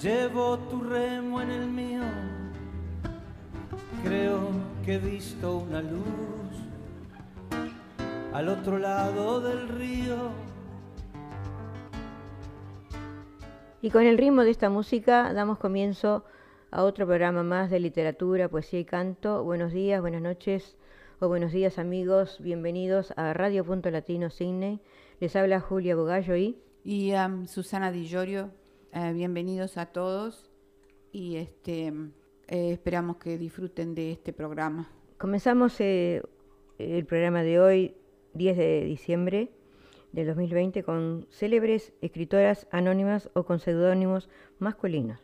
Llevo tu remo en el mío, creo que he visto una luz al otro lado del río. Y con el ritmo de esta música damos comienzo a otro programa más de literatura, poesía y canto. Buenos días, buenas noches o buenos días amigos, bienvenidos a Radio Punto Latino Sydney. Les habla Julia Bogallo y... Y um, Susana Di Llorio, eh, bienvenidos a todos y este, eh, esperamos que disfruten de este programa. Comenzamos eh, el programa de hoy, 10 de diciembre del 2020, con célebres escritoras anónimas o con seudónimos masculinos.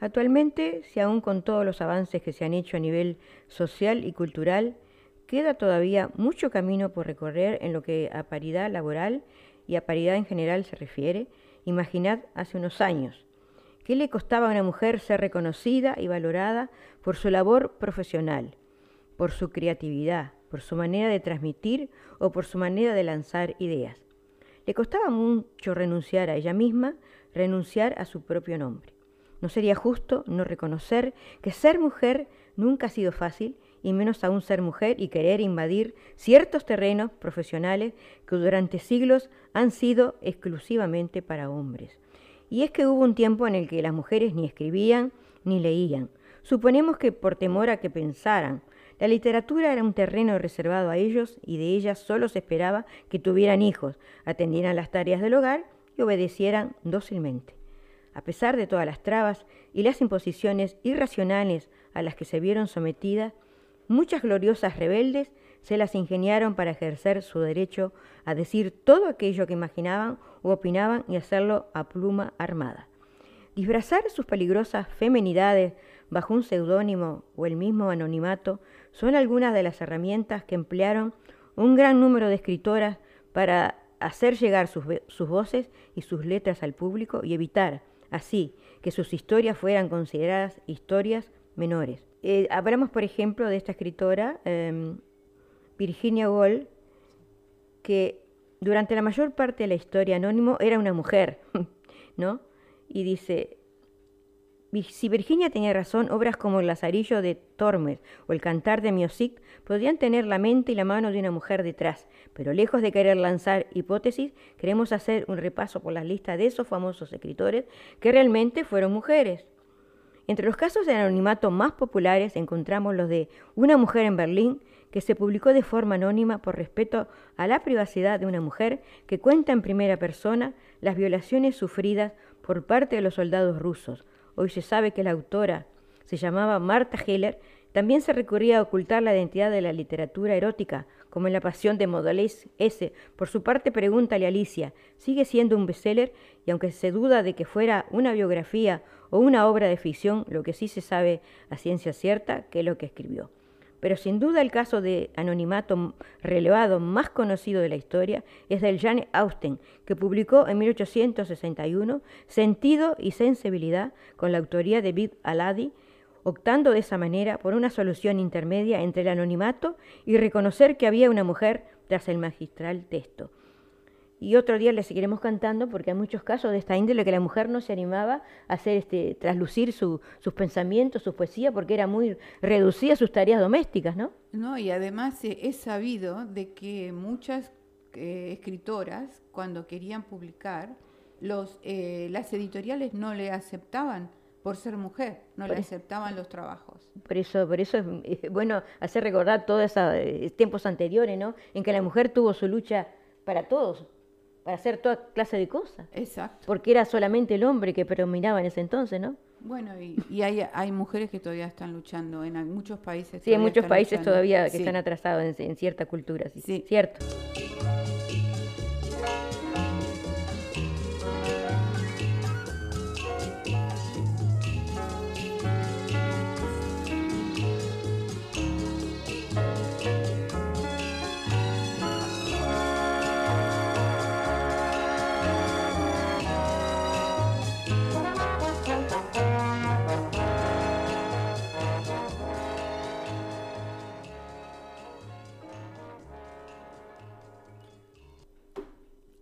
Actualmente, si aún con todos los avances que se han hecho a nivel social y cultural, queda todavía mucho camino por recorrer en lo que a paridad laboral y a paridad en general se refiere, imaginad hace unos años. ¿Qué le costaba a una mujer ser reconocida y valorada por su labor profesional, por su creatividad, por su manera de transmitir o por su manera de lanzar ideas? Le costaba mucho renunciar a ella misma, renunciar a su propio nombre. No sería justo no reconocer que ser mujer nunca ha sido fácil y menos aún ser mujer y querer invadir ciertos terrenos profesionales que durante siglos han sido exclusivamente para hombres. Y es que hubo un tiempo en el que las mujeres ni escribían ni leían. Suponemos que por temor a que pensaran. La literatura era un terreno reservado a ellos y de ellas solo se esperaba que tuvieran hijos, atendieran las tareas del hogar y obedecieran dócilmente. A pesar de todas las trabas y las imposiciones irracionales a las que se vieron sometidas, muchas gloriosas rebeldes se las ingeniaron para ejercer su derecho a decir todo aquello que imaginaban u opinaban y hacerlo a pluma armada. Disfrazar sus peligrosas femenidades bajo un seudónimo o el mismo anonimato son algunas de las herramientas que emplearon un gran número de escritoras para hacer llegar sus, sus voces y sus letras al público y evitar, así, que sus historias fueran consideradas historias menores. Eh, hablamos, por ejemplo, de esta escritora, em, Virginia Woolf, que durante la mayor parte de la historia anónimo era una mujer, ¿no? Y dice, si Virginia tenía razón, obras como El Lazarillo de Tormes o El Cantar de Miosic podrían tener la mente y la mano de una mujer detrás, pero lejos de querer lanzar hipótesis, queremos hacer un repaso por la lista de esos famosos escritores que realmente fueron mujeres. Entre los casos de anonimato más populares encontramos los de Una mujer en Berlín, que se publicó de forma anónima por respeto a la privacidad de una mujer que cuenta en primera persona las violaciones sufridas por parte de los soldados rusos. Hoy se sabe que la autora se llamaba Marta Heller. También se recurría a ocultar la identidad de la literatura erótica, como en La Pasión de Modalés S. Por su parte, pregúntale a Alicia, ¿sigue siendo un bestseller? Y aunque se duda de que fuera una biografía o una obra de ficción, lo que sí se sabe a ciencia cierta que es lo que escribió. Pero sin duda el caso de anonimato relevado más conocido de la historia es del Jane Austen, que publicó en 1861 Sentido y Sensibilidad con la autoría de Bid Aladi, optando de esa manera por una solución intermedia entre el anonimato y reconocer que había una mujer tras el magistral texto. Y otro día le seguiremos cantando porque hay muchos casos de esta índole que la mujer no se animaba a hacer este, traslucir sus pensamientos, su poesía, porque era muy reducida sus tareas domésticas, ¿no? No, y además eh, es sabido de que muchas eh, escritoras, cuando querían publicar, los, eh, las editoriales no le aceptaban por ser mujer, no le aceptaban los trabajos. Por eso, por eso es bueno hacer recordar todos esos tiempos anteriores, ¿no? En que la mujer tuvo su lucha para todos, para hacer toda clase de cosas. Exacto. Porque era solamente el hombre que predominaba en ese entonces, ¿no? Bueno, y, hay, hay mujeres que todavía están luchando en muchos países. Sí, en muchos países todavía que están atrasados en, cierta cultura, sí. sí. Cierto.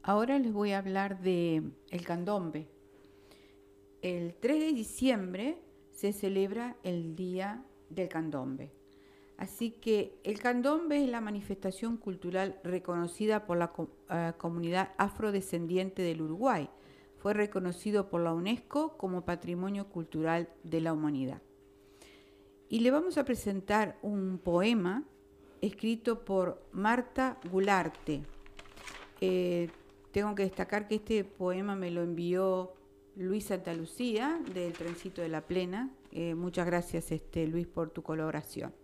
Ahora les voy a hablar de el candombe. el 3 de diciembre se celebra el Día del Candombe. Así que el candombe es la manifestación cultural reconocida por la eh, comunidad afrodescendiente del Uruguay. Fue reconocido por la UNESCO como Patrimonio Cultural de la Humanidad. Y le vamos a presentar un poema escrito por Marta Gularte. Eh, tengo que destacar que este poema me lo envió Luis Santa Lucía del Trencito de la Plena. Eh, muchas gracias este, Luis por tu colaboración.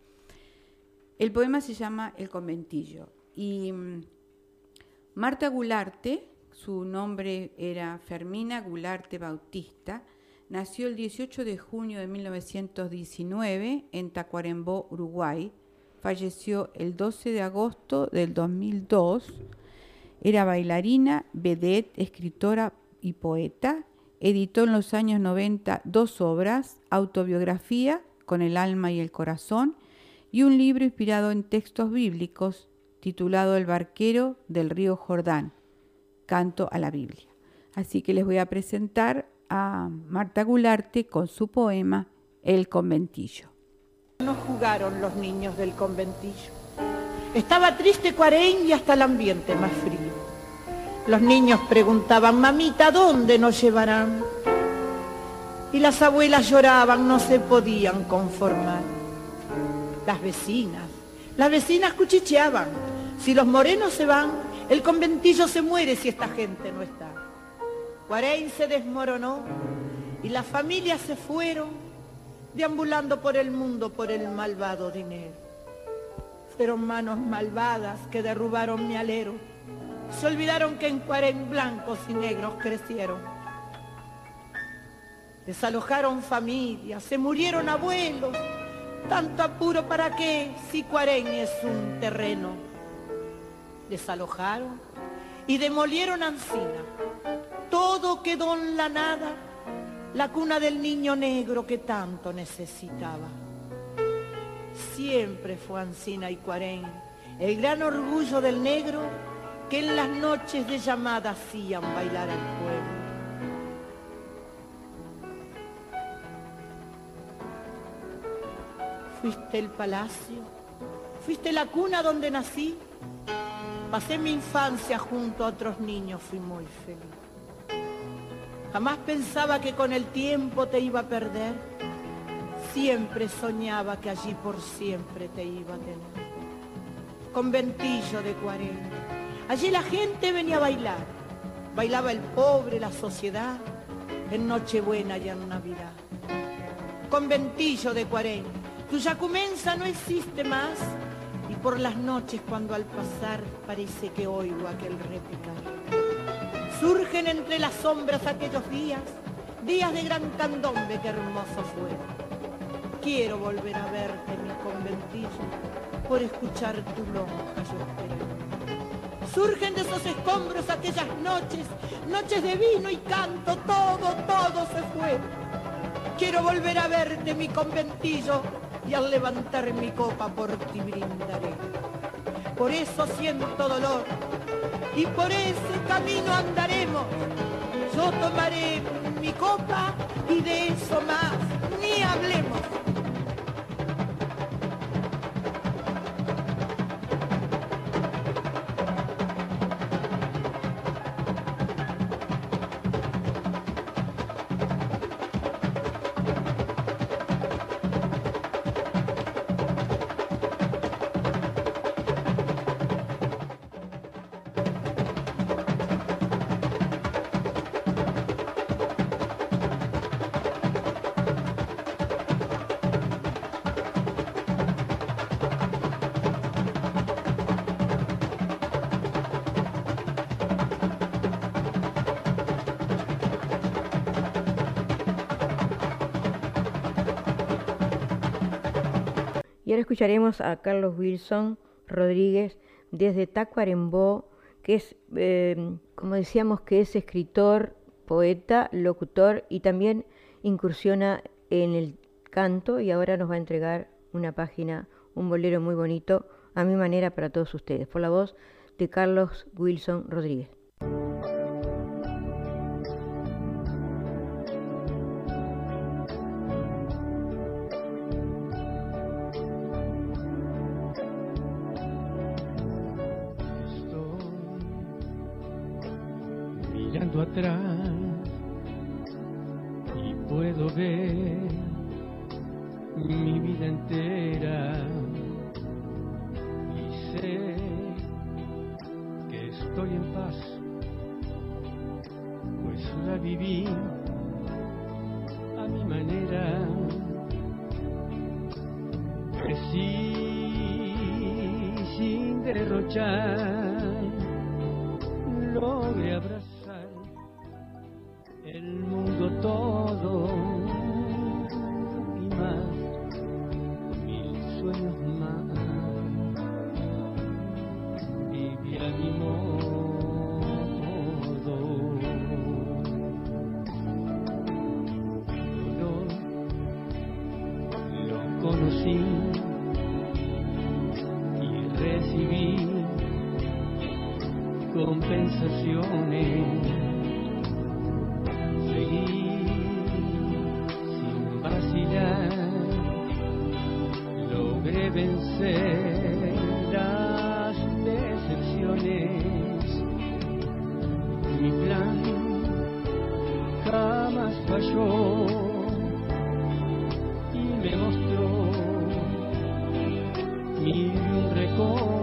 El poema se llama El conventillo y mm, Marta Gularte, su nombre era Fermina Gularte Bautista, nació el 18 de junio de 1919 en Tacuarembó, Uruguay. Falleció el 12 de agosto del 2002. Era bailarina, vedette, escritora y poeta. Editó en los años 90 dos obras, autobiografía, Con el alma y el corazón, y un libro inspirado en textos bíblicos titulado El barquero del río Jordán, canto a la Biblia. Así que les voy a presentar a Marta Gularte con su poema El conventillo. No jugaron los niños del conventillo. Estaba triste Cuarén y hasta el ambiente más frío. Los niños preguntaban, mamita, ¿dónde nos llevarán? Y las abuelas lloraban, no se podían conformar las vecinas. Las vecinas cuchicheaban. Si los morenos se van, el conventillo se muere si esta gente no está. Guarein se desmoronó y las familias se fueron deambulando por el mundo por el malvado dinero. Fueron manos malvadas que derrubaron mi alero. Se olvidaron que en Cuarén blancos y negros crecieron. Desalojaron familias, se murieron abuelos, tanto apuro para qué si Cuarén es un terreno. Desalojaron y demolieron Ancina. Todo quedó en la nada, la cuna del niño negro que tanto necesitaba. Siempre fue Ancina y Cuarén el gran orgullo del negro que en las noches de llamada hacían bailar al pueblo. Fuiste el palacio, fuiste la cuna donde nací. Pasé mi infancia junto a otros niños, fui muy feliz. Jamás pensaba que con el tiempo te iba a perder. Siempre soñaba que allí por siempre te iba a tener. Conventillo de cuarenta. Allí la gente venía a bailar. Bailaba el pobre, la sociedad, en Nochebuena y en Navidad. Conventillo de cuarenta tu yacumensa no existe más y por las noches cuando al pasar parece que oigo aquel repicar. Surgen entre las sombras aquellos días, días de gran candombe que hermoso fue. Quiero volver a verte mi conventillo, por escuchar tu lonja yo Surgen de esos escombros aquellas noches, noches de vino y canto, todo, todo se fue. Quiero volver a verte mi conventillo, y al levantar mi copa por ti brindaré. Por eso siento dolor y por ese camino andaremos. Yo tomaré mi copa y de eso más ni hablemos. Ahora escucharemos a Carlos Wilson Rodríguez desde Tacuarembó, que es, eh, como decíamos, que es escritor, poeta, locutor y también incursiona en el canto y ahora nos va a entregar una página, un bolero muy bonito, a mi manera para todos ustedes, por la voz de Carlos Wilson Rodríguez. Recodo y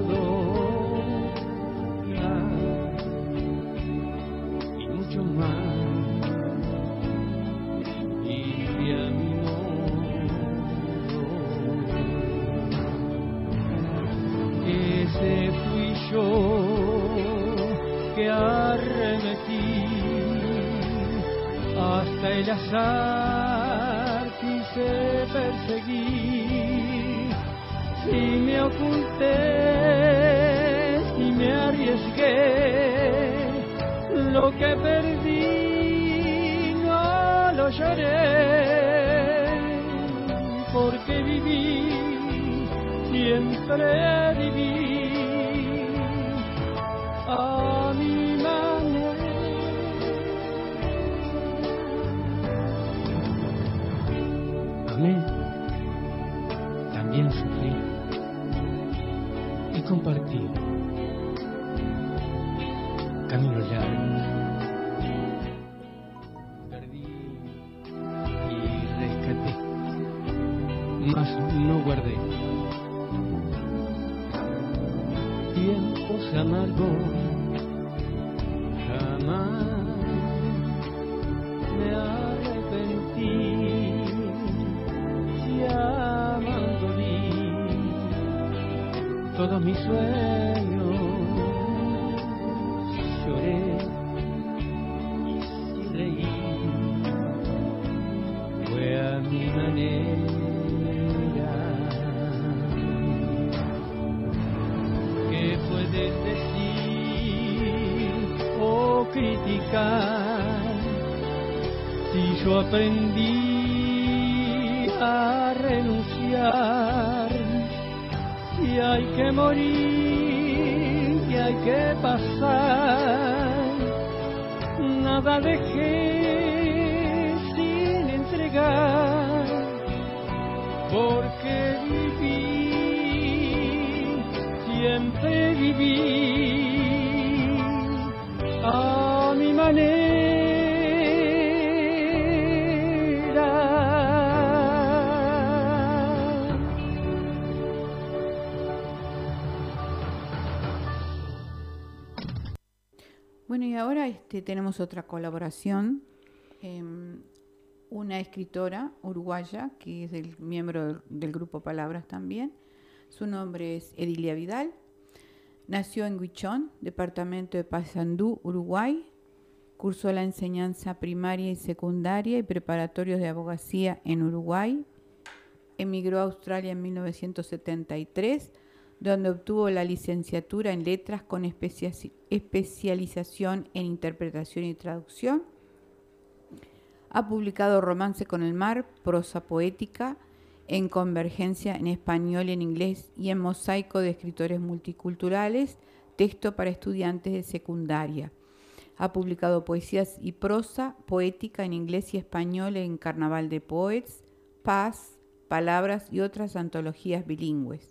hay que morir y hay que pasar nada dejé sin entregar porque viví siempre viví a mi manera. Ahora este, tenemos otra colaboración. em, una escritora uruguaya, que es el miembro del, del grupo Palabras también. Su nombre es Edilia Vidal. Nació en Huichón, departamento de Paysandú, Uruguay. Cursó la enseñanza primaria y secundaria y preparatorios de abogacía en Uruguay. Emigró a Australia en 1973, donde obtuvo la licenciatura en letras con especia- especialización en interpretación y traducción. Ha publicado Romance con el Mar, prosa poética, en Convergencia en español y en inglés y en Mosaico de Escritores Multiculturales, texto para estudiantes de secundaria. Ha publicado poesías y prosa poética en inglés y español en Carnaval de Poets, Paz, Palabras y otras antologías bilingües.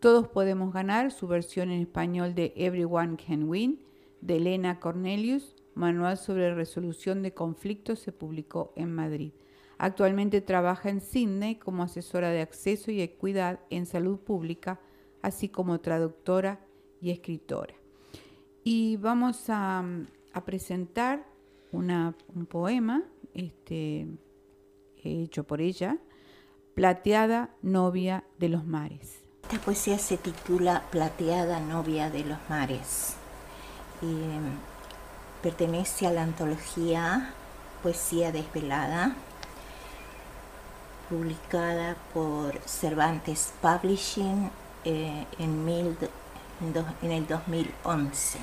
Todos podemos ganar su versión en español de Everyone Can Win, de Elena Cornelius, Manual sobre Resolución de Conflictos se publicó en Madrid. Actualmente trabaja en Sydney como asesora de acceso y equidad en salud pública, así como traductora y escritora. Y vamos a, presentar un poema este, hecho por ella, Plateada Novia de los Mares. Esta poesía se titula Plateada Novia de los Mares y em, pertenece a la antología Poesía Desvelada, publicada por Cervantes Publishing eh, en, en el 2011.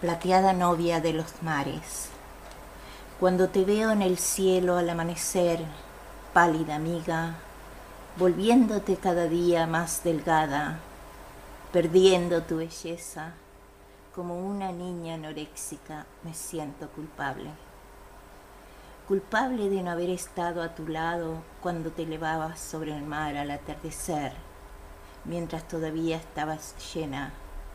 Plateada novia de los mares. Cuando te veo en el cielo al amanecer, pálida amiga, volviéndote cada día más delgada, perdiendo tu belleza, como una niña anoréxica me siento culpable. Culpable de no haber estado a tu lado cuando te elevabas sobre el mar al atardecer, mientras todavía estabas llena,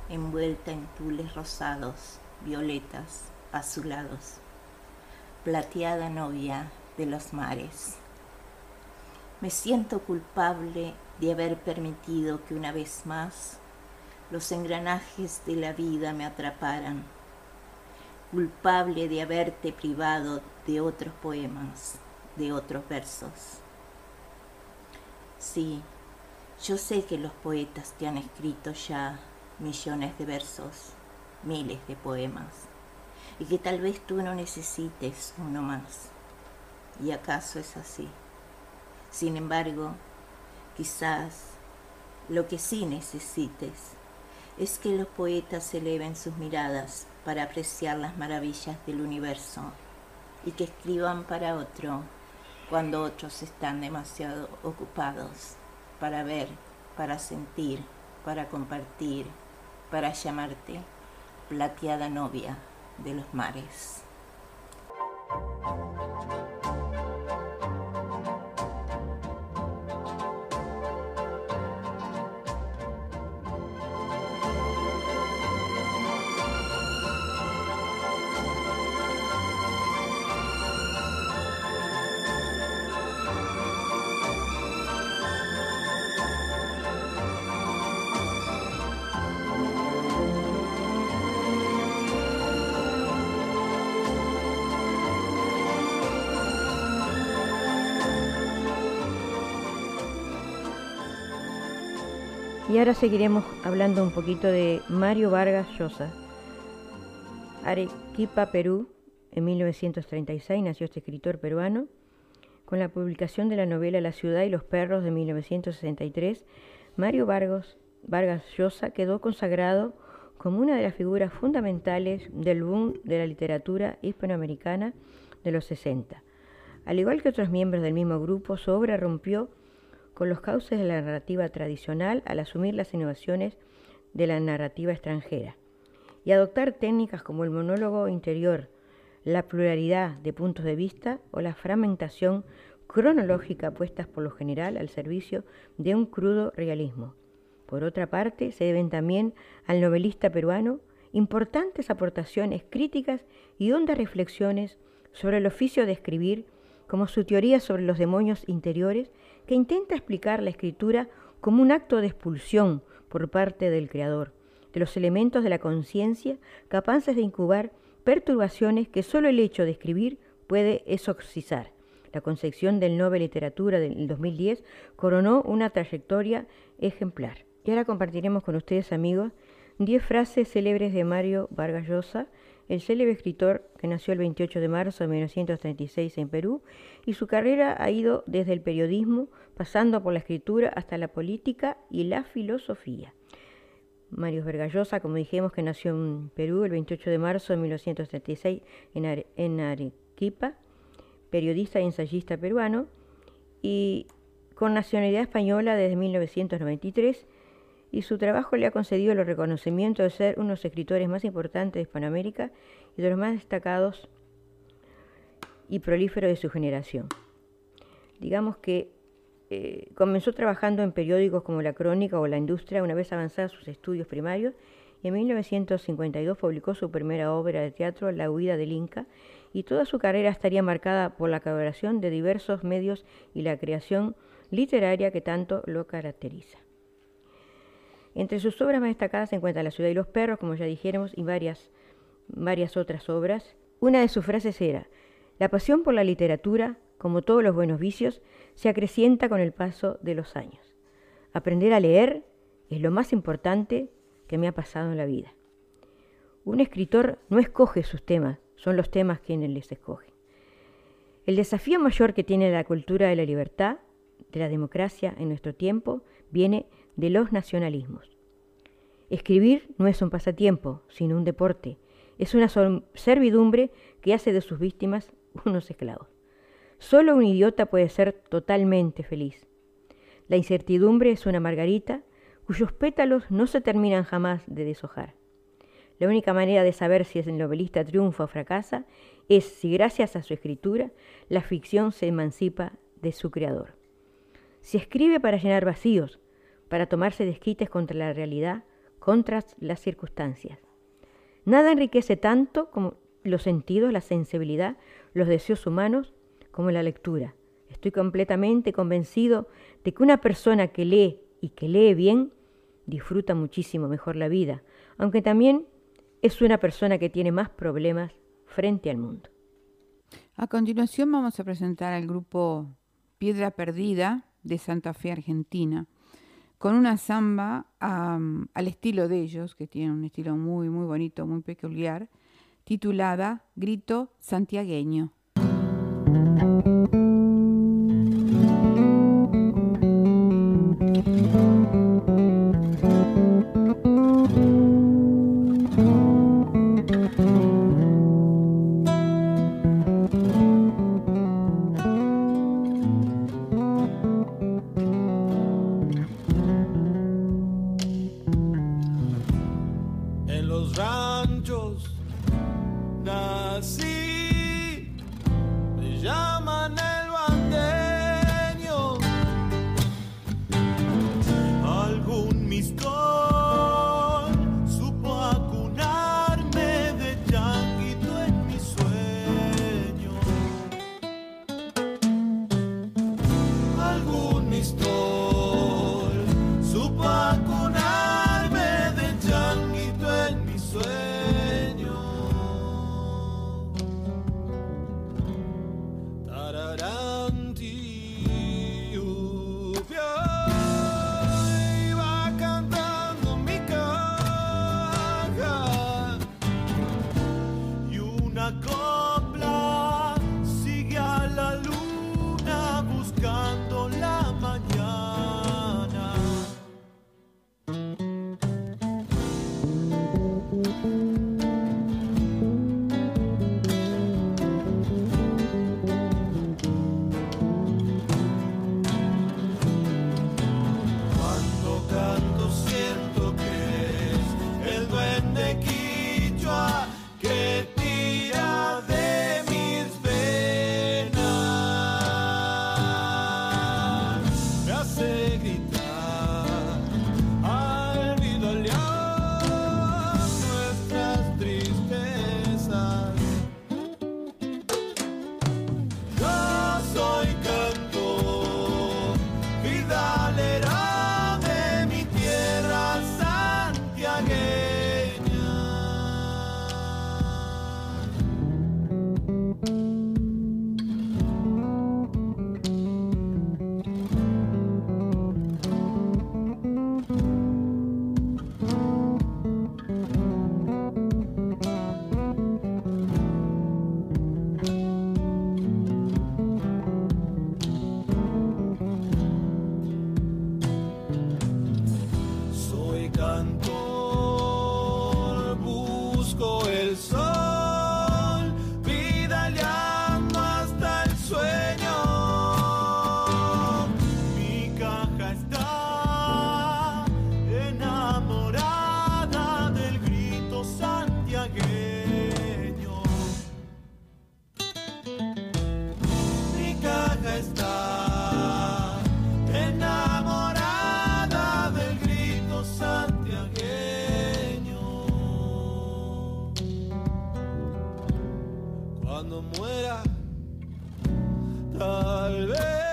envuelta en tules rosados, violetas, azulados plateada novia de los mares. Me siento culpable de haber permitido que una vez más los engranajes de la vida me atraparan, culpable de haberte privado de otros poemas, de otros versos. Sí, yo sé que los poetas te han escrito ya millones de versos, miles de poemas y que tal vez tú no necesites uno más. ¿Y acaso es así? Sin embargo, quizás lo que sí necesites es que los poetas eleven sus miradas para apreciar las maravillas del universo y que escriban para otro cuando otros están demasiado ocupados para ver, para sentir, para compartir, para llamarte plateada novia de los mares. Ahora seguiremos hablando un poquito de Mario Vargas Llosa. Arequipa, Perú, en 1936 nació este escritor peruano. Con la publicación de la novela La ciudad y los perros de 1963, Mario Vargas, Vargas Llosa quedó consagrado como una de las figuras fundamentales del boom de la literatura hispanoamericana de los 60. Al igual que otros miembros del mismo grupo, su obra rompió con los cauces de la narrativa tradicional al asumir las innovaciones de la narrativa extranjera y adoptar técnicas como el monólogo interior, la pluralidad de puntos de vista o la fragmentación cronológica puestas por lo general al servicio de un crudo realismo. Por otra parte, se deben también al novelista peruano importantes aportaciones críticas y hondas reflexiones sobre el oficio de escribir, como su teoría sobre los demonios interiores que intenta explicar la escritura como un acto de expulsión por parte del creador, de los elementos de la conciencia capaces de incubar perturbaciones que solo el hecho de escribir puede exorcizar. La concepción del Nobel Literatura del 2010 coronó una trayectoria ejemplar. Y ahora compartiremos con ustedes, amigos, 10 frases célebres de Mario Vargas Llosa, el célebre escritor que nació el 28 de marzo de 1936 en Perú, y su carrera ha ido desde el periodismo, pasando por la escritura hasta la política y la filosofía. Mario Vergallosa, como dijimos, que nació en Perú el 28 de marzo de 1936 en, en Arequipa, periodista y ensayista peruano, y con nacionalidad española desde 1993 y su trabajo le ha concedido el reconocimiento de ser uno de los escritores más importantes de Hispanoamérica y de los más destacados y prolíferos de su generación. Digamos que eh, comenzó trabajando en periódicos como La Crónica o La Industria una vez avanzados sus estudios primarios y en 1952 publicó su primera obra de teatro, La huida del Inca, y toda su carrera estaría marcada por la colaboración de diversos medios y la creación literaria que tanto lo caracteriza. Entre sus obras más destacadas se encuentra La ciudad y los perros, como ya dijéramos, y varias, varias otras obras. Una de sus frases era, la pasión por la literatura, como todos los buenos vicios, se acrecienta con el paso de los años. Aprender a leer es lo más importante que me ha pasado en la vida. Un escritor no escoge sus temas, son los temas quienes les escogen. El desafío mayor que tiene la cultura de la libertad, de la democracia en nuestro tiempo, viene de los nacionalismos. Escribir no es un pasatiempo, sino un deporte. Es una servidumbre que hace de sus víctimas unos esclavos. Solo un idiota puede ser totalmente feliz. La incertidumbre es una margarita cuyos pétalos no se terminan jamás de deshojar. La única manera de saber si el novelista triunfa o fracasa es si gracias a su escritura la ficción se emancipa de su creador. Si escribe para llenar vacíos, para tomarse desquites contra la realidad, contra las circunstancias. Nada enriquece tanto como los sentidos, la sensibilidad, los deseos humanos, como la lectura. Estoy completamente convencido de que una persona que lee y que lee bien disfruta muchísimo mejor la vida, aunque también es una persona que tiene más problemas frente al mundo. A continuación vamos a presentar al grupo Piedra Perdida de Santa Fe, Argentina, con una samba al estilo de ellos, que tiene un estilo muy, muy bonito, muy peculiar, titulada Grito Santiagueño. Cuando muera, tal vez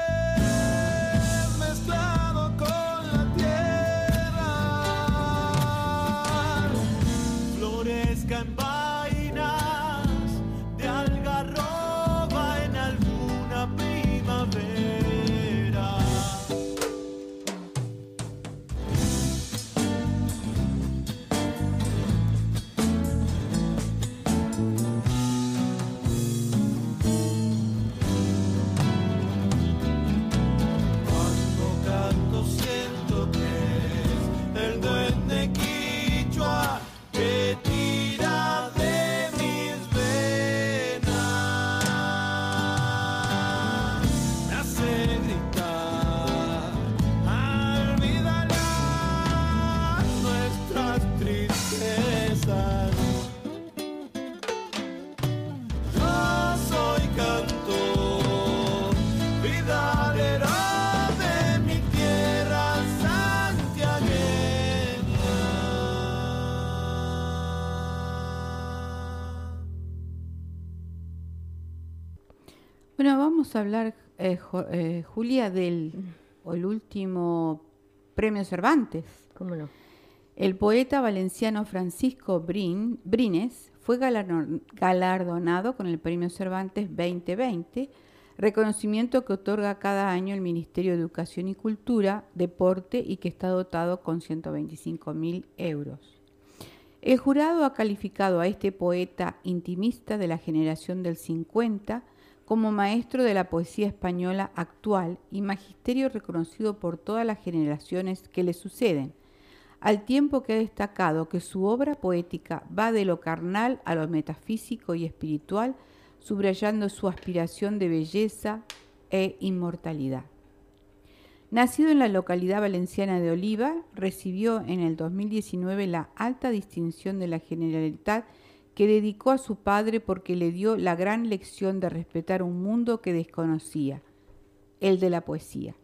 vamos a hablar, eh, Jo- eh, Julia, del o el último premio Cervantes. ¿Cómo no? El poeta valenciano Francisco Brin- Brines fue galardo- galardonado con el Premio Cervantes 2020, reconocimiento que otorga cada año el Ministerio de Educación y Cultura, Deporte y que está dotado con 125 mil euros. El jurado ha calificado a este poeta intimista de la generación del 50 como maestro de la poesía española actual y magisterio reconocido por todas las generaciones que le suceden, al tiempo que ha destacado que su obra poética va de lo carnal a lo metafísico y espiritual, subrayando su aspiración de belleza e inmortalidad. Nacido en la localidad valenciana de Oliva, recibió en el 2019 la alta distinción de la Generalitat que dedicó a su padre porque le dio la gran lección de respetar un mundo que desconocía, el de la poesía.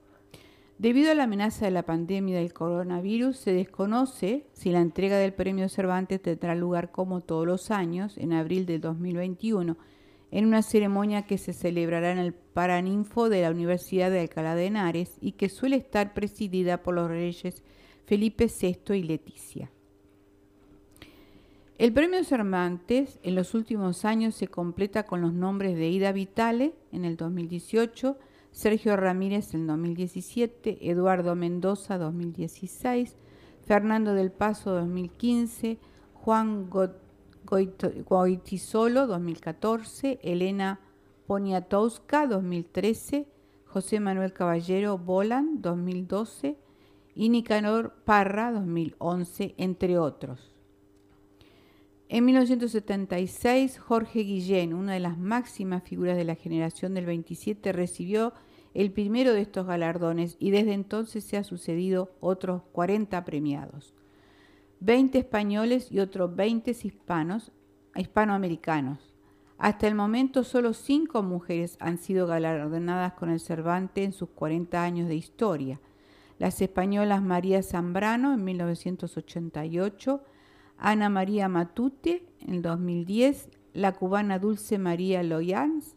Debido a la amenaza de la pandemia del coronavirus, se desconoce si la entrega del premio Cervantes tendrá lugar como todos los años, en abril del 2021, en una ceremonia que se celebrará en el Paraninfo de la Universidad de Alcalá de Henares y que suele estar presidida por los reyes Felipe VI y Leticia. El premio Cervantes en los últimos años se completa con los nombres de Ida Vitale en el 2018, Sergio Ramírez en 2017, Eduardo Mendoza 2016, Fernando del Paso 2015, Juan Go- Goitisolo 2014, Elena Poniatowska 2013, José Manuel Caballero Bolan 2012 y Nicanor Parra 2011, entre otros. En 1976, Jorge Guillén, una de las máximas figuras de la generación del 27, recibió el primero de estos galardones y desde entonces se ha sucedido otros 40 premiados. 20 españoles y otros 20 hispanos, hispanoamericanos. Hasta el momento solo 5 mujeres han sido galardonadas con el Cervantes en sus 40 años de historia. Las españolas María Zambrano en 1988, Ana María Matute en el 2010, la cubana Dulce María Loyans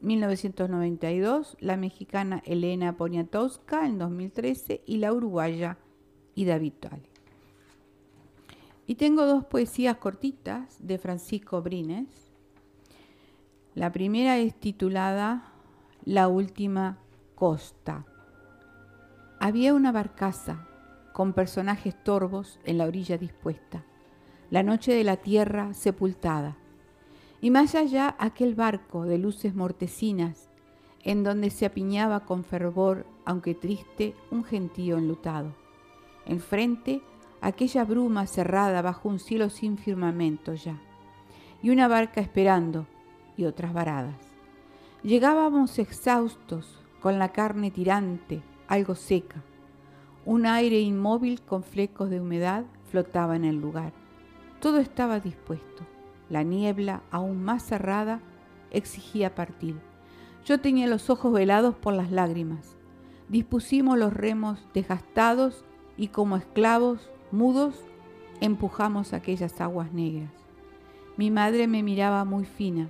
1992, la mexicana Elena Poniatowska en 2013 y la uruguaya Ida Vitale. Y tengo dos poesías cortitas de Francisco Brines. La primera es titulada La última costa. Había una barcaza con personajes torvos en la orilla dispuesta, la noche de la tierra sepultada, y más allá aquel barco de luces mortecinas, en donde se apiñaba con fervor, aunque triste, un gentío enlutado. Enfrente, aquella bruma cerrada bajo un cielo sin firmamento ya, y una barca esperando, y otras varadas. Llegábamos exhaustos, con la carne tirante, algo seca. Un aire inmóvil con flecos de humedad flotaba en el lugar. Todo estaba dispuesto. La niebla, aún más cerrada, exigía partir. Yo tenía los ojos velados por las lágrimas. Dispusimos los remos desgastados y como esclavos, mudos, empujamos aquellas aguas negras. Mi madre me miraba muy fina,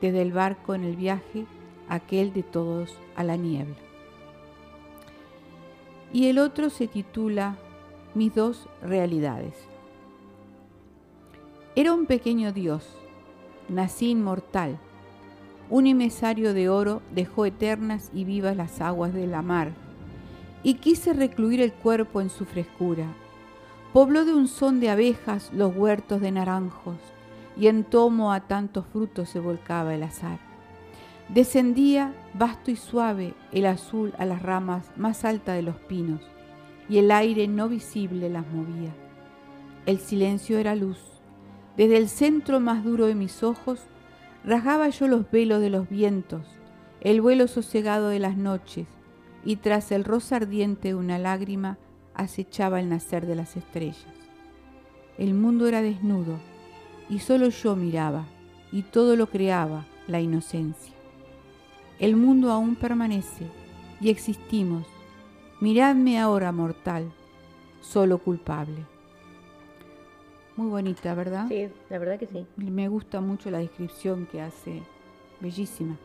desde el barco en el viaje, aquel de todos a la niebla. Y el otro se titula Mis dos realidades. Era un pequeño dios, nací inmortal. Un emisario de oro dejó eternas y vivas las aguas de la mar, y quise recluir el cuerpo en su frescura. Pobló de un son de abejas los huertos de naranjos, y en tomo a tantos frutos se volcaba el azar. Descendía vasto y suave el azul a las ramas más altas de los pinos, y el aire no visible las movía. El silencio era luz. Desde el centro más duro de mis ojos rasgaba yo los velos de los vientos, el vuelo sosegado de las noches, y tras el rosa ardiente de una lágrima acechaba el nacer de las estrellas. El mundo era desnudo, y solo yo miraba, y todo lo creaba la inocencia. El mundo aún permanece, y existimos. Miradme ahora, mortal, solo culpable. Muy bonita, ¿verdad? Sí, la verdad que sí. Me gusta mucho la descripción que hace, bellísima.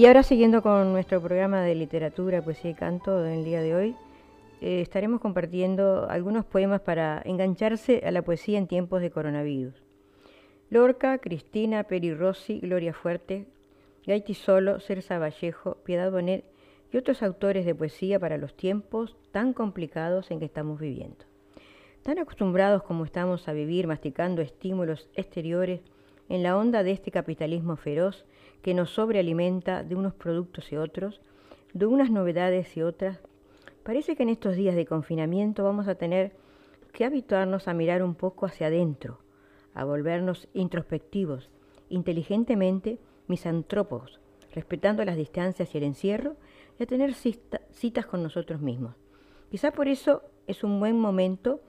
Y ahora siguiendo con nuestro programa de literatura, poesía y canto del día de hoy, eh, estaremos compartiendo algunos poemas para engancharse a la poesía en tiempos de coronavirus. Lorca, Cristina, Peri Rossi, Gloria Fuerte, Gaiti Solo, Cersa Vallejo, Piedad Bonet y otros autores de poesía para los tiempos tan complicados en que estamos viviendo. Tan acostumbrados como estamos a vivir masticando estímulos exteriores en la onda de este capitalismo feroz que nos sobrealimenta de unos productos y otros, de unas novedades y otras, parece que en estos días de confinamiento vamos a tener que habituarnos a mirar un poco hacia adentro, a volvernos introspectivos, inteligentemente misantropos, respetando las distancias y el encierro, y a tener citas con nosotros mismos. Quizá por eso es un buen momento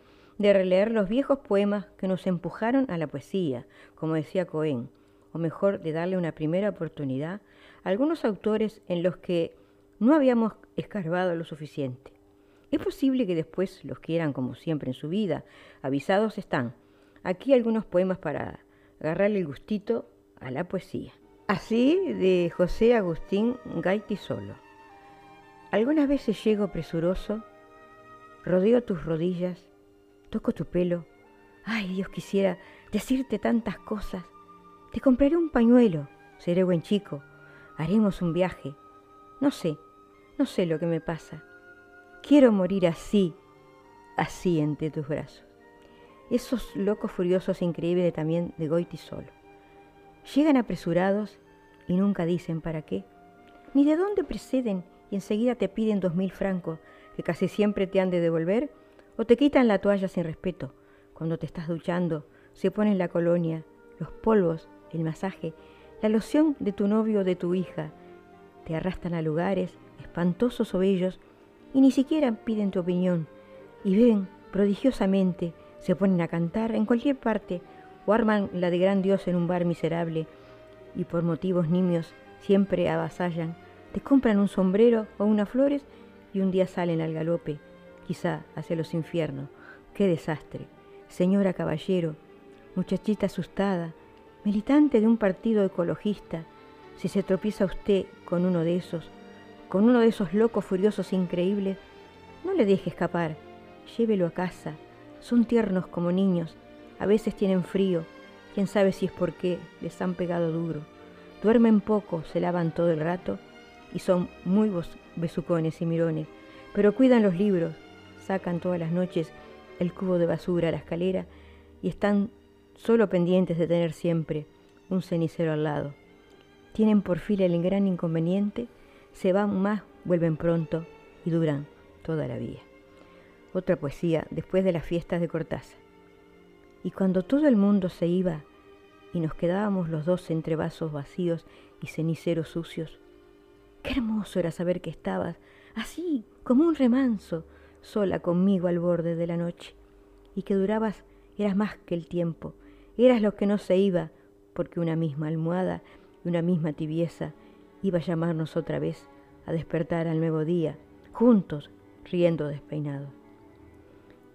de releer los viejos poemas que nos empujaron a la poesía, como decía Cohen, o mejor, de darle una primera oportunidad a algunos autores en los que no habíamos escarbado lo suficiente. Es posible que después los quieran, como siempre en su vida, avisados están. Aquí algunos poemas para agarrarle el gustito a la poesía. Así de José Agustín Gaiti Solo. Algunas veces llego presuroso, rodeo tus rodillas, toco tu pelo. Ay, Dios quisiera decirte tantas cosas. Te compraré un pañuelo, seré buen chico, haremos un viaje. No sé, no sé lo que me pasa. Quiero morir así, así entre tus brazos. Esos locos furiosos increíbles también de Goiti solo. Llegan apresurados y nunca dicen para qué, ni de dónde preceden y enseguida te piden dos mil francos que casi siempre te han de devolver o te quitan la toalla sin respeto. Cuando te estás duchando, se ponen la colonia, los polvos, el masaje, la loción de tu novio o de tu hija. Te arrastran a lugares espantosos o bellos y ni siquiera piden tu opinión. Y ven prodigiosamente, se ponen a cantar en cualquier parte o arman la de gran Dios en un bar miserable y por motivos nimios siempre avasallan. Te compran un sombrero o unas flores y un día salen al galope, quizá hacia los infiernos. ¡Qué desastre! Señora caballero, muchachita asustada, militante de un partido ecologista, si se tropieza usted con uno de esos, con uno de esos locos furiosos increíbles, no le deje escapar, llévelo a casa. Son tiernos como niños, a veces tienen frío, quién sabe si es porque les han pegado duro. Duermen poco, se lavan todo el rato y son muy besucones y mirones, pero cuidan los libros, sacan todas las noches el cubo de basura a la escalera y están solo pendientes de tener siempre un cenicero al lado. Tienen por fila el gran inconveniente, se van más, vuelven pronto y duran toda la vida. Otra poesía después de las fiestas de Cortázar. Y cuando todo el mundo se iba y nos quedábamos los dos entre vasos vacíos y ceniceros sucios, qué hermoso era saber que estabas así como un remanso, sola conmigo al borde de la noche, y que durabas, eras más que el tiempo, eras lo que no se iba, porque una misma almohada y una misma tibieza iba a llamarnos otra vez a despertar al nuevo día, juntos, riendo despeinados.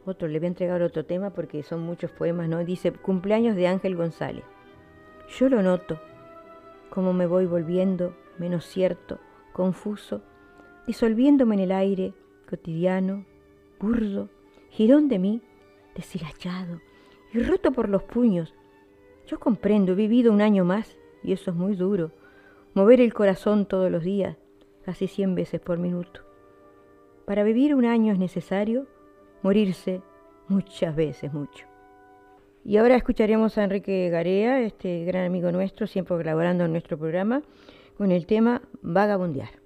Otro, le voy a entregar otro tema porque son muchos poemas, ¿no? Dice, cumpleaños de Ángel González. Yo lo noto, como me voy volviendo menos cierto, confuso, disolviéndome en el aire cotidiano, burdo, girón de mí, deshilachado y roto por los puños. Yo comprendo, he vivido un año más y eso es muy duro, mover el corazón todos los días, casi cien veces por minuto. Para vivir un año es necesario morirse muchas veces mucho. Y ahora escucharemos a Enrique Garea, este gran amigo nuestro, siempre colaborando en nuestro programa, con el tema Vagabundear.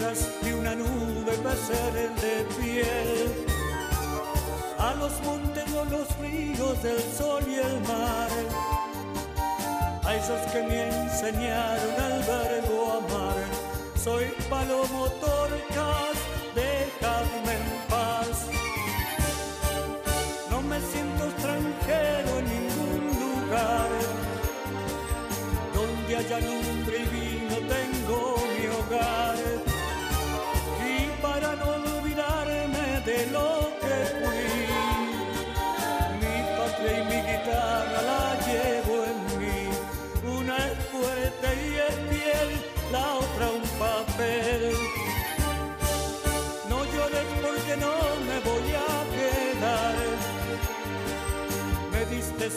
Tras de una nube para ser de piel. A los montes o los ríos del sol y el mar. A esos que me enseñaron al verbo amar. Soy palomo torcas, dejadme en paz. No me siento extranjero en ningún lugar. Donde haya lumbre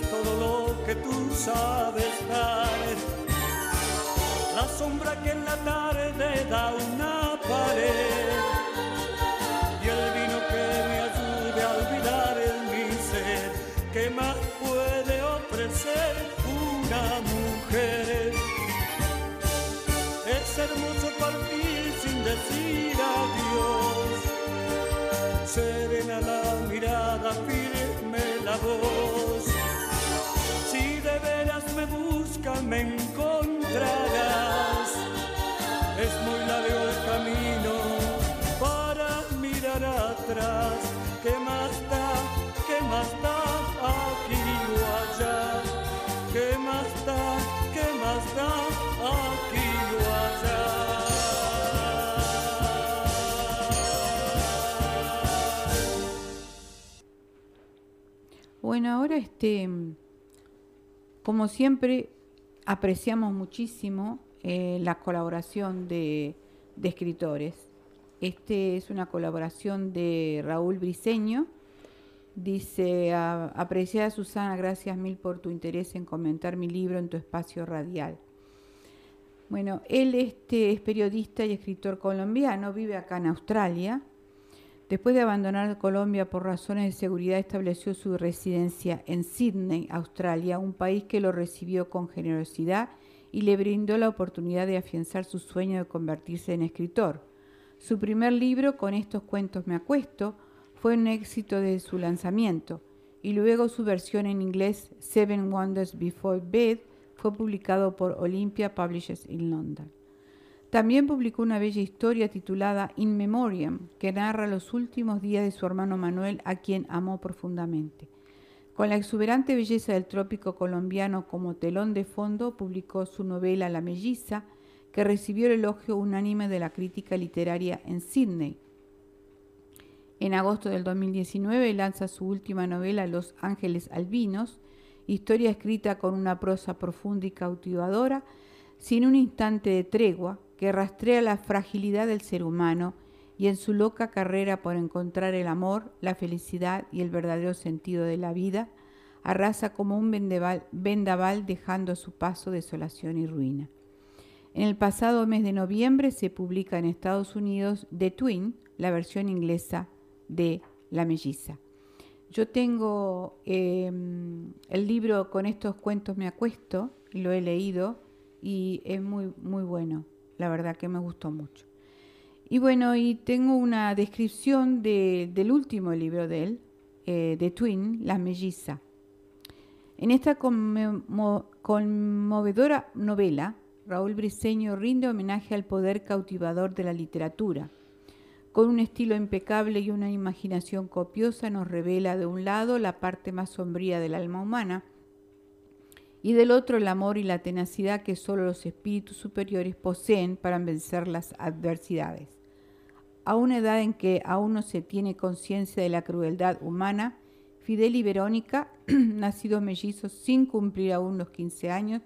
todo lo que tú sabes dar. La sombra que en la tarde da una pared me buscan, me encontrarás. Es muy largo el camino para mirar atrás. ¿Qué más da? ¿Qué más da aquí o allá? ¿Qué más da? ¿Qué más da aquí o allá? Bueno, ahora este, como siempre, apreciamos muchísimo eh, la colaboración de, escritores. Este es una colaboración de Raúl Briceño. Dice, "A- apreciada Susana, gracias mil por tu interés en comentar mi libro en tu espacio radial. Bueno, él este, es periodista y escritor colombiano, vive acá en Australia. Después de abandonar Colombia por razones de seguridad, estableció su residencia en Sydney, Australia, un país que lo recibió con generosidad y le brindó la oportunidad de afianzar su sueño de convertirse en escritor. Su primer libro, Con estos cuentos me acuesto, fue un éxito de su lanzamiento y luego su versión en inglés, Seven Wonders Before Bed, fue publicado por Olympia Publishers in London. También publicó una bella historia titulada In Memoriam, que narra los últimos días de su hermano Manuel, a quien amó profundamente. Con la exuberante belleza del trópico colombiano como telón de fondo, publicó su novela La Melliza, que recibió el elogio unánime de la crítica literaria en Sydney. En agosto del 2019 lanza su última novela Los Ángeles Albinos, historia escrita con una prosa profunda y cautivadora, sin un instante de tregua, que rastrea la fragilidad del ser humano y en su loca carrera por encontrar el amor, la felicidad y el verdadero sentido de la vida, arrasa como un vendaval, dejando a su paso desolación y ruina. En el pasado mes de noviembre se publica en Estados Unidos The Twin, la versión inglesa de La Melliza. Yo tengo em, el libro con estos cuentos me acuesto, lo he leído y es muy, muy bueno, la verdad que me gustó mucho. Y bueno, y tengo una descripción del último libro de él, eh, de Twin, La Melliza. En esta conmovedora novela, Raúl Briceño rinde homenaje al poder cautivador de la literatura con un estilo impecable y una imaginación copiosa nos revela de un lado la parte más sombría del alma humana y del otro el amor y la tenacidad que solo los espíritus superiores poseen para vencer las adversidades. A una edad en que aún no se tiene conciencia de la crueldad humana, Fidel y Verónica, nacidos mellizos sin cumplir aún los 15 años,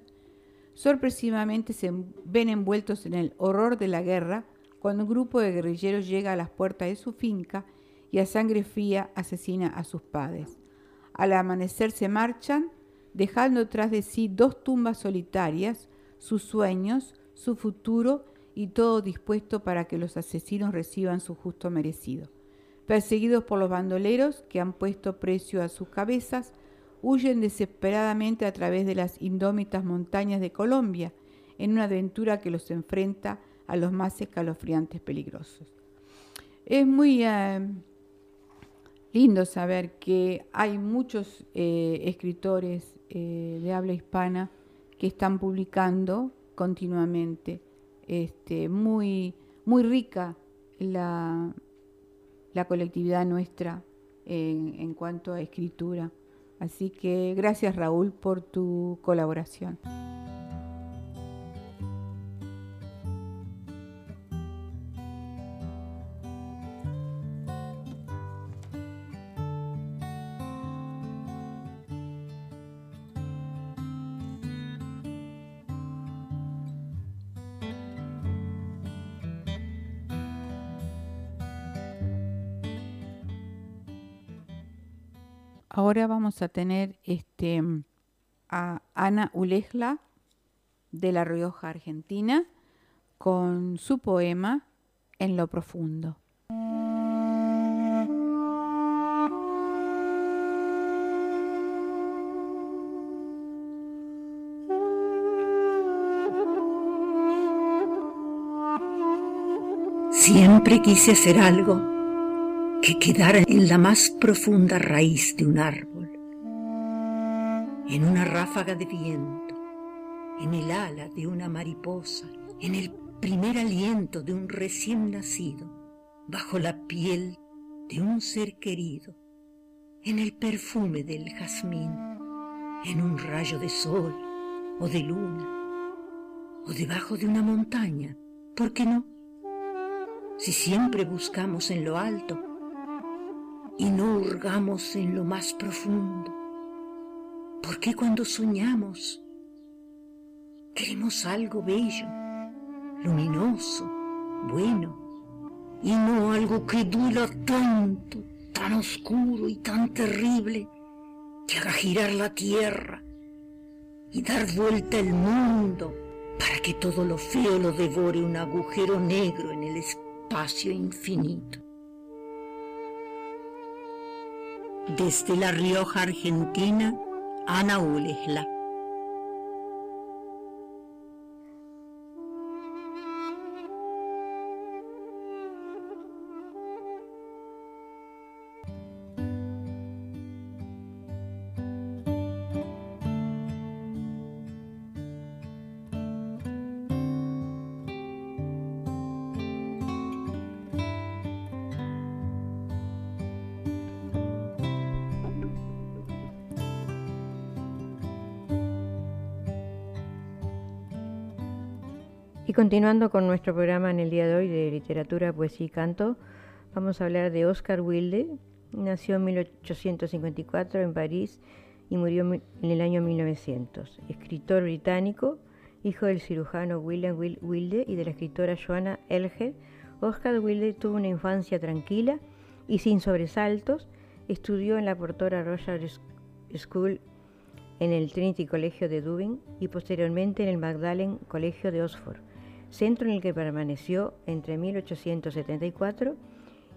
sorpresivamente se ven envueltos en el horror de la guerra, cuando un grupo de guerrilleros llega a las puertas de su finca y a sangre fría asesina a sus padres. Al amanecer se marchan, dejando tras de sí dos tumbas solitarias, sus sueños, su futuro y todo dispuesto para que los asesinos reciban su justo merecido. Perseguidos por los bandoleros que han puesto precio a sus cabezas, huyen desesperadamente a través de las indómitas montañas de Colombia, en una aventura que los enfrenta a los más escalofriantes peligrosos. Es muy eh, lindo saber que hay muchos eh, escritores eh, de habla hispana que están publicando continuamente. Este, muy, muy rica la, la colectividad nuestra en, en cuanto a escritura. Así que gracias Raúl por tu colaboración. Ahora vamos a tener este, a Ana Ulejla de La Rioja, Argentina, con su poema En lo profundo. Siempre quise hacer algo que quedara en la más profunda raíz de un árbol, en una ráfaga de viento, en el ala de una mariposa, en el primer aliento de un recién nacido, bajo la piel de un ser querido, en el perfume del jazmín, en un rayo de sol o de luna, o debajo de una montaña, ¿por qué no? Si siempre buscamos en lo alto, y no hurgamos en lo más profundo? ¿Por qué cuando soñamos queremos algo bello, luminoso, bueno, y no algo que duela tanto, tan oscuro y tan terrible, que haga girar la tierra y dar vuelta el mundo para que todo lo feo lo devore un agujero negro en el espacio infinito? Desde La Rioja, Argentina, Ana Ulesla. Continuando con nuestro programa en el día de hoy de literatura, poesía y canto, Vamos a hablar de Oscar Wilde. Nació en 1854 en París y murió en el año 1900. Escritor británico, hijo del cirujano William Wilde y de la escritora Joanna Elge, Oscar Wilde tuvo una infancia tranquila y sin sobresaltos. Estudió en la Portora Royal School en el Trinity Colegio de Dublín y posteriormente en el Magdalen Colegio de Oxford, centro en el que permaneció entre 1874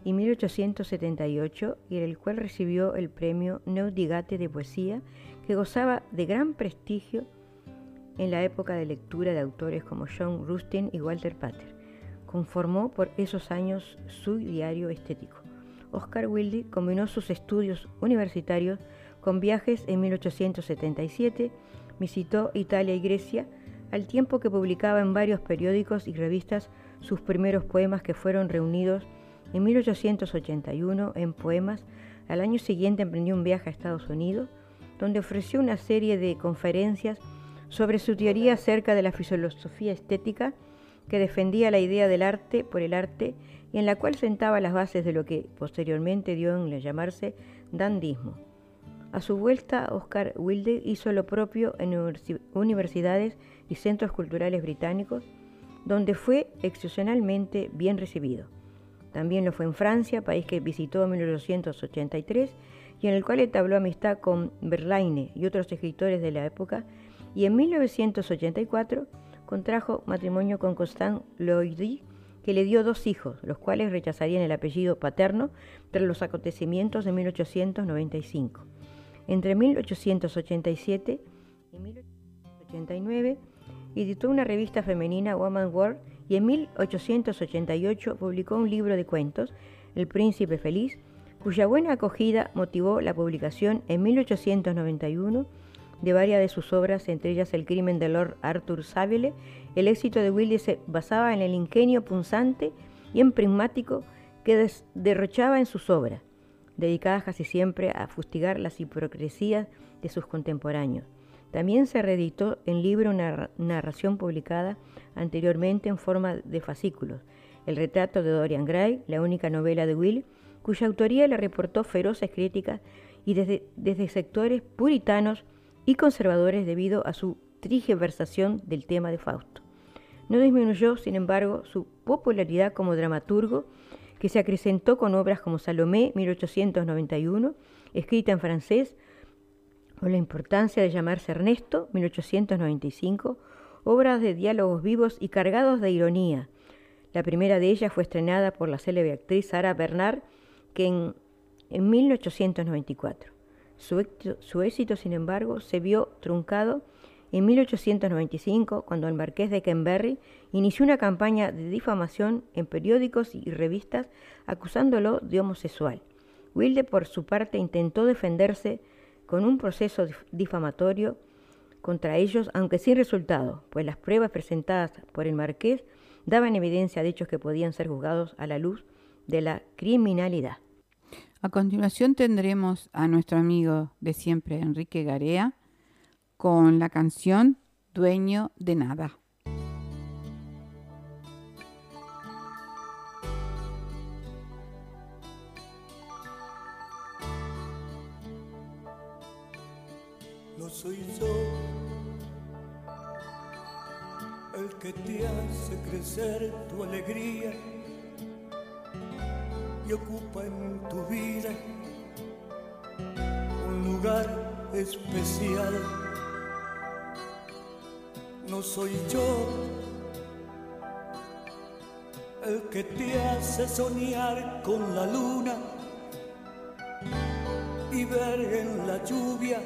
y 1878 y en el cual recibió el premio Neudigate de poesía que gozaba de gran prestigio en la época de lectura de autores como John Rustin y Walter Pater. Conformó por esos años su diario estético. Oscar Wilde combinó sus estudios universitarios con viajes en 1877, visitó Italia y Grecia, al tiempo que publicaba en varios periódicos y revistas sus primeros poemas que fueron reunidos en 1881 en poemas. Al año siguiente emprendió un viaje a Estados Unidos, donde ofreció una serie de conferencias sobre su teoría acerca de la filosofía estética que defendía la idea del arte por el arte y en la cual sentaba las bases de lo que posteriormente dio en llamarse dandismo. A su vuelta, Oscar Wilde hizo lo propio en universidades y centros culturales británicos, donde fue excepcionalmente bien recibido. También lo fue en Francia, país que visitó en 1883 y en el cual entabló amistad con Verlaine y otros escritores de la época, y en 1984 contrajo matrimonio con Constant Loidy, que le dio dos hijos, los cuales rechazarían el apellido paterno tras los acontecimientos de 1895. Entre 1887 y 1889 editó una revista femenina Woman World y en 1888 publicó un libro de cuentos, El Príncipe Feliz, cuya buena acogida motivó la publicación en 1891 de varias de sus obras, entre ellas El crimen de Lord Arthur Savile. El éxito de Wilde se basaba en el ingenio punzante y en prismático que derrochaba en sus obras, dedicadas casi siempre a fustigar las hipocresías de sus contemporáneos. También se reeditó en libro una narración publicada anteriormente en forma de fascículos, El retrato de Dorian Gray, la única novela de Will, cuya autoría le reportó feroces críticas y desde, desde sectores puritanos y conservadores debido a su trigiversación del tema de Fausto. No disminuyó, sin embargo, su popularidad como dramaturgo, que se acrecentó con obras como Salomé 1891, escrita en francés, o La importancia de llamarse Ernesto 1895, obras de diálogos vivos y cargados de ironía. La primera de ellas fue estrenada por la célebre actriz Sara Bernard, que en, en 1894. Su éxito, sin embargo, se vio truncado en 1895 cuando el marqués de Kenberry inició una campaña de difamación en periódicos y revistas acusándolo de homosexual. Wilde, por su parte, intentó defenderse con un proceso difamatorio contra ellos, aunque sin resultado, pues las pruebas presentadas por el marqués daban evidencia de hechos que podían ser juzgados a la luz de la criminalidad. A continuación tendremos a nuestro amigo de siempre, Enrique Garea, con la canción Dueño de Nada. No soy yo el que te hace crecer tu alegría ocupa en tu vida un lugar especial. No soy yo el que te hace soñar con la luna y ver en la lluvia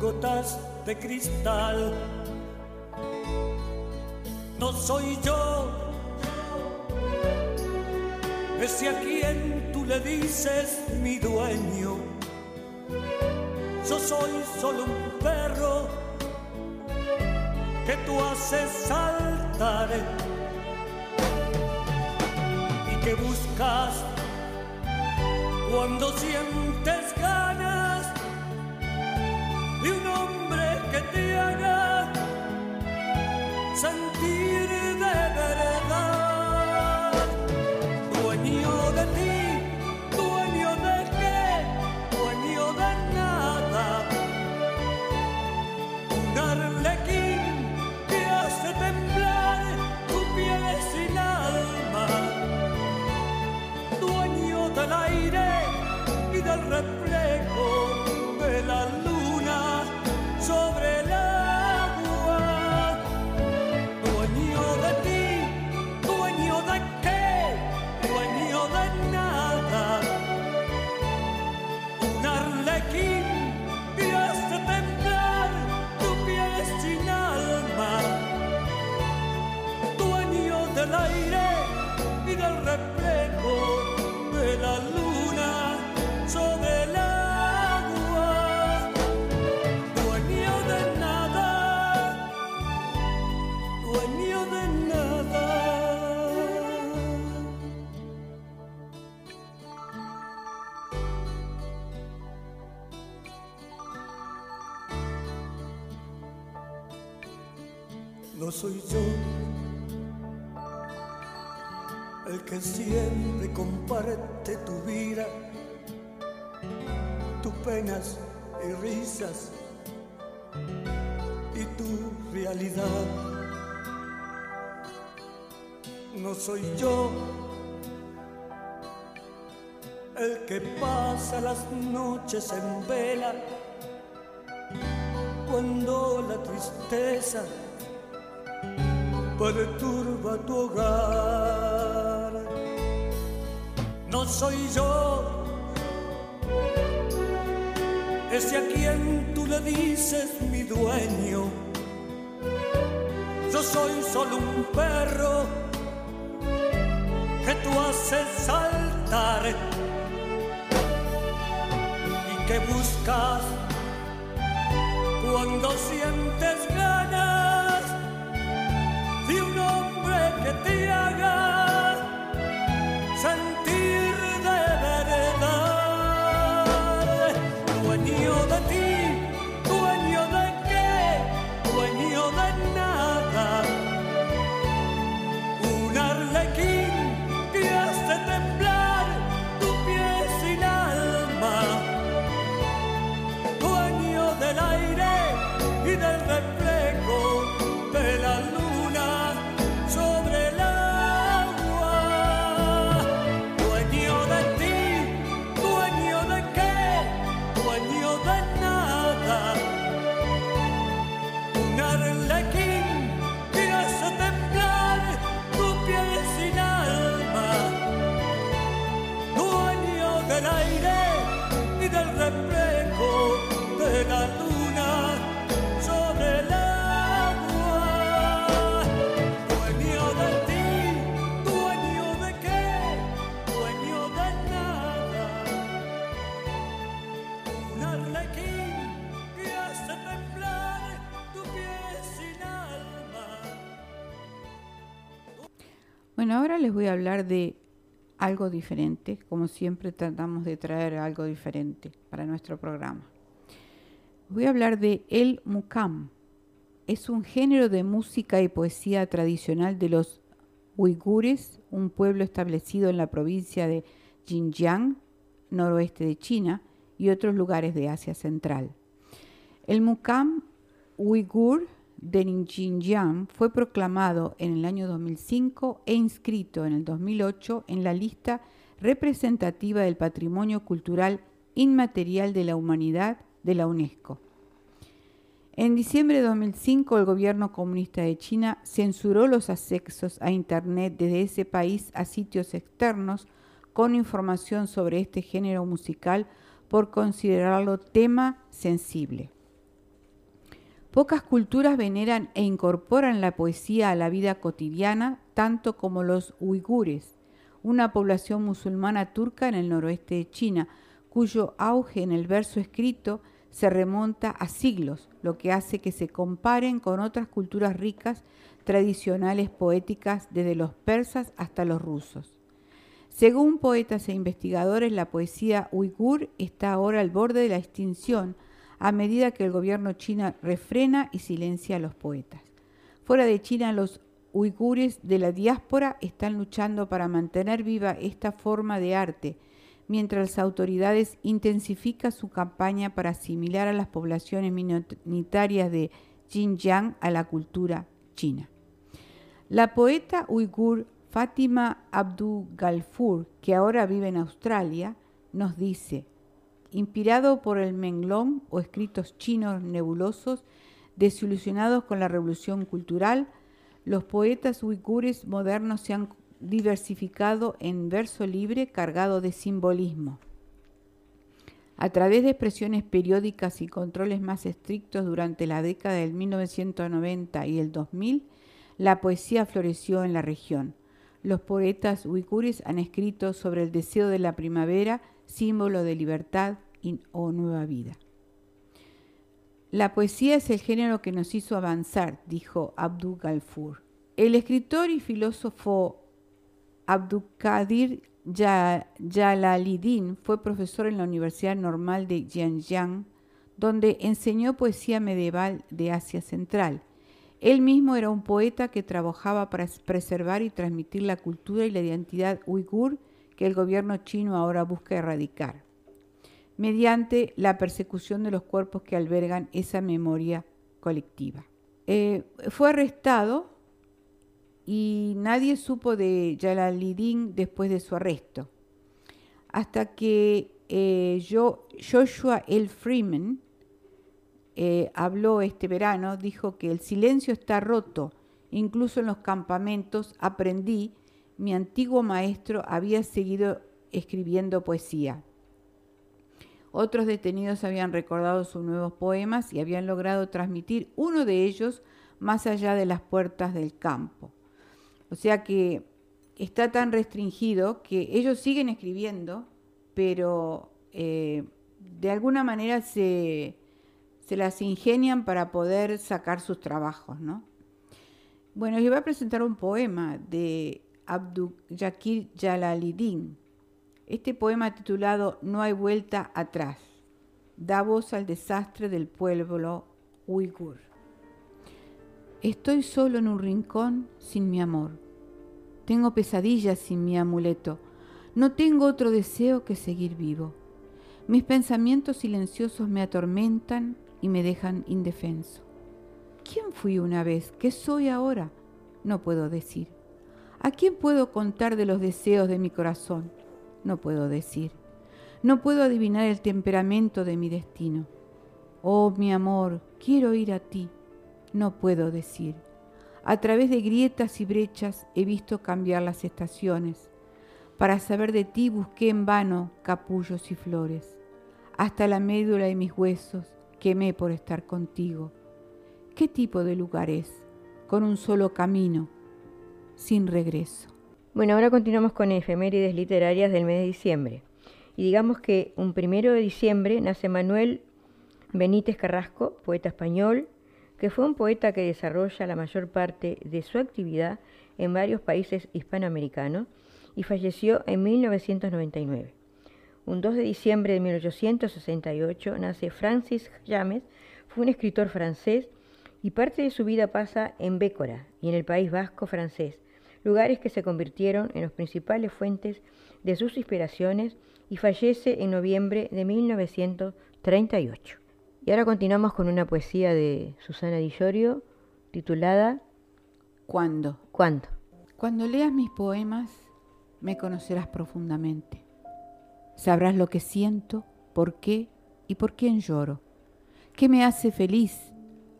gotas de cristal. No soy yo ese a quien tú le dices mi dueño. Yo soy solo un perro que tú haces saltar y que buscas cuando sientes ganas de un hombre que te haga sentir que pasa las noches en vela cuando la tristeza perturba tu hogar. No soy yo ese a quien tú le dices mi dueño. Yo soy solo un perro que tú haces saltar que buscas cuando sientes les voy a hablar de algo diferente, como siempre tratamos de traer algo diferente para nuestro programa. Voy a hablar de el mukam. Es un género de música y poesía tradicional de los uigures, un pueblo establecido en la provincia de Xinjiang, noroeste de China, y otros lugares de Asia Central. El mukam uigur de Xinjiang fue proclamado en el año 2005 e inscrito en el 2008 en la lista representativa del patrimonio cultural inmaterial de la humanidad de la UNESCO. En diciembre de 2005, el gobierno comunista de China censuró los accesos a Internet desde ese país a sitios externos con información sobre este género musical por considerarlo tema sensible. Pocas culturas veneran e incorporan la poesía a la vida cotidiana, tanto como los uigures, una población musulmana turca en el noroeste de China, cuyo auge en el verso escrito se remonta a siglos, lo que hace que se comparen con otras culturas ricas, tradicionales, poéticas, desde los persas hasta los rusos. Según poetas e investigadores, la poesía uigur está ahora al borde de la extinción a medida que el gobierno chino refrena y silencia a los poetas. Fuera de China, los uigures de la diáspora están luchando para mantener viva esta forma de arte, mientras las autoridades intensifican su campaña para asimilar a las poblaciones minoritarias de Xinjiang a la cultura china. La poeta uigur Fátima Abdul Galfur, que ahora vive en Australia, nos dice, inspirado por el Menglong o escritos chinos nebulosos, desilusionados con la revolución cultural, los poetas uigures modernos se han diversificado en verso libre cargado de simbolismo. A través de expresiones periódicas y controles más estrictos durante la década del 1990 y el 2000, la poesía floreció en la región. Los poetas uigures han escrito sobre el deseo de la primavera, símbolo de libertad o nueva vida. La poesía es el género que nos hizo avanzar, dijo Abdul Galfur. El escritor y filósofo Abdulkadir Jalaliddin fue profesor en la Universidad Normal de Xinjiang, donde enseñó poesía medieval de Asia Central. Él mismo era un poeta que trabajaba para preservar y transmitir la cultura y la identidad uigur que el gobierno chino ahora busca erradicar, mediante la persecución de los cuerpos que albergan esa memoria colectiva. Eh, fue arrestado y nadie supo de Jalaluddin después de su arresto, hasta que eh, Joshua L. Freeman eh, habló este verano, dijo que el silencio está roto, incluso en los campamentos aprendí, mi antiguo maestro había seguido escribiendo poesía. Otros detenidos habían recordado sus nuevos poemas y habían logrado transmitir uno de ellos más allá de las puertas del campo. O sea que está tan restringido que ellos siguen escribiendo, pero eh, de alguna manera se, las ingenian para poder sacar sus trabajos, ¿no? Bueno, les voy a presentar un poema de Abdul Yakir Jalaliddin. Este poema titulado No hay vuelta atrás da voz al desastre del pueblo uigur. Estoy solo en un rincón sin mi amor. Tengo pesadillas sin mi amuleto. No tengo otro deseo que seguir vivo. Mis pensamientos silenciosos me atormentan y me dejan indefenso. ¿Quién fui una vez? ¿Qué soy ahora? No puedo decir. ¿A quién puedo contar de los deseos de mi corazón? No puedo decir. No puedo adivinar el temperamento de mi destino. Oh, mi amor, quiero ir a ti. No puedo decir. A través de grietas y brechas he visto cambiar las estaciones. Para saber de ti busqué en vano capullos y flores. Hasta la médula de mis huesos quemé por estar contigo. ¿Qué tipo de lugar es? Con un solo camino, sin regreso. Bueno, ahora continuamos con efemérides literarias del mes de diciembre. Y digamos que un primero de diciembre nace Manuel Benítez Carrasco, poeta español, que fue un poeta que desarrolla la mayor parte de su actividad en varios países hispanoamericanos y falleció en 1999. Un 2 de diciembre de 1868 nace Francis James, fue un escritor francés y parte de su vida pasa en Bécora y en el País Vasco francés, lugares que se convirtieron en las principales fuentes de sus inspiraciones y fallece en noviembre de 1938. Y ahora continuamos con una poesía de Susana Di Llorio titulada ¿Cuándo? ¿Cuándo? Cuando leas mis poemas me conocerás profundamente. Sabrás lo que siento, por qué y por quién lloro. ¿Qué me hace feliz?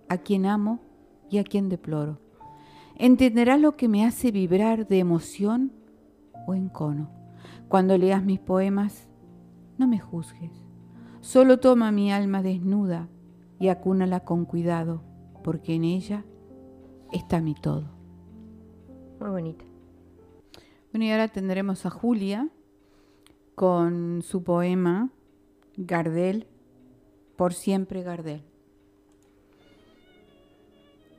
¿A quién amo y a quién deploro? Entenderás lo que me hace vibrar de emoción o encono. Cuando leas mis poemas, no me juzgues. Solo toma mi alma desnuda y acúnala con cuidado, porque en ella está mi todo. Muy bonita. Bueno, y ahora tendremos a Julia con su poema Gardel, por siempre Gardel.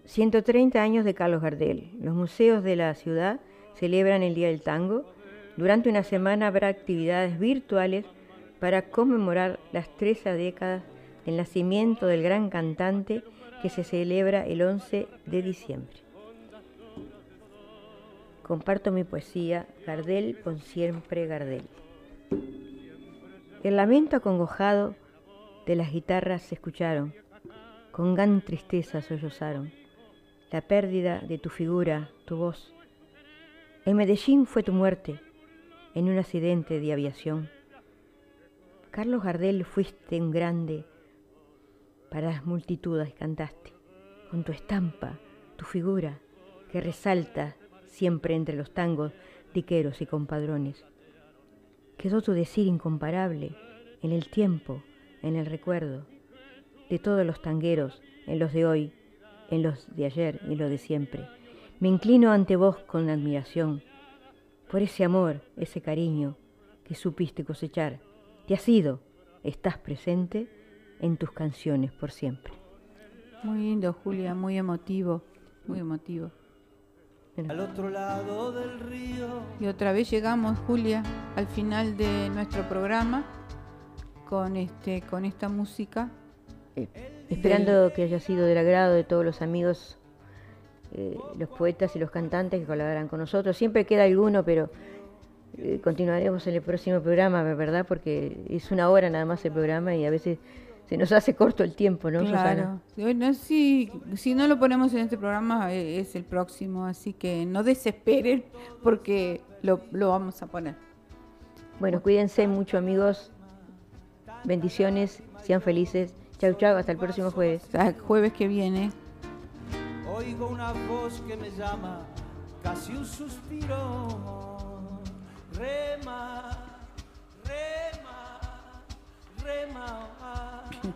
130 años de Carlos Gardel. Los museos de la ciudad celebran el Día del Tango. Durante una semana habrá actividades virtuales para conmemorar las 13 décadas del nacimiento del gran cantante que se celebra el 11 de diciembre. Comparto mi poesía, Gardel con siempre Gardel. El lamento acongojado de las guitarras se escucharon, con gran tristeza sollozaron la pérdida de tu figura, tu voz. En Medellín fue tu muerte, en un accidente de aviación. Carlos Gardel fuiste un grande, para las multitudes cantaste, con tu estampa, tu figura, que resalta siempre entre los tangos diqueros y compadrones. Quedó tu decir incomparable en el tiempo, en el recuerdo, de todos los tangueros, en los de hoy, en los de ayer y los de siempre. Me inclino ante vos con admiración, por ese amor, ese cariño que supiste cosechar. Te has ido, estás presente en tus canciones por siempre. Muy lindo, Julia, muy emotivo, muy emotivo. Al otro lado del río. Y otra vez llegamos, Julia, al final de nuestro programa con este con esta música Esperando que haya sido del agrado de todos los amigos eh, los poetas y los cantantes que colaboran con nosotros. Siempre queda alguno, pero eh, continuaremos en el próximo programa, ¿verdad? Porque es una hora nada más el programa y a veces se nos hace corto el tiempo, ¿no, claro. Bueno, si, si no lo ponemos en este programa eh, es el próximo, así que no desesperen porque lo, lo vamos a poner. Bueno, cuídense mucho amigos, bendiciones, sean felices. Chau, chau, hasta el próximo jueves. Hasta el jueves que viene. Oigo una voz que me llama, casi un suspiro. Rema, rema, rema.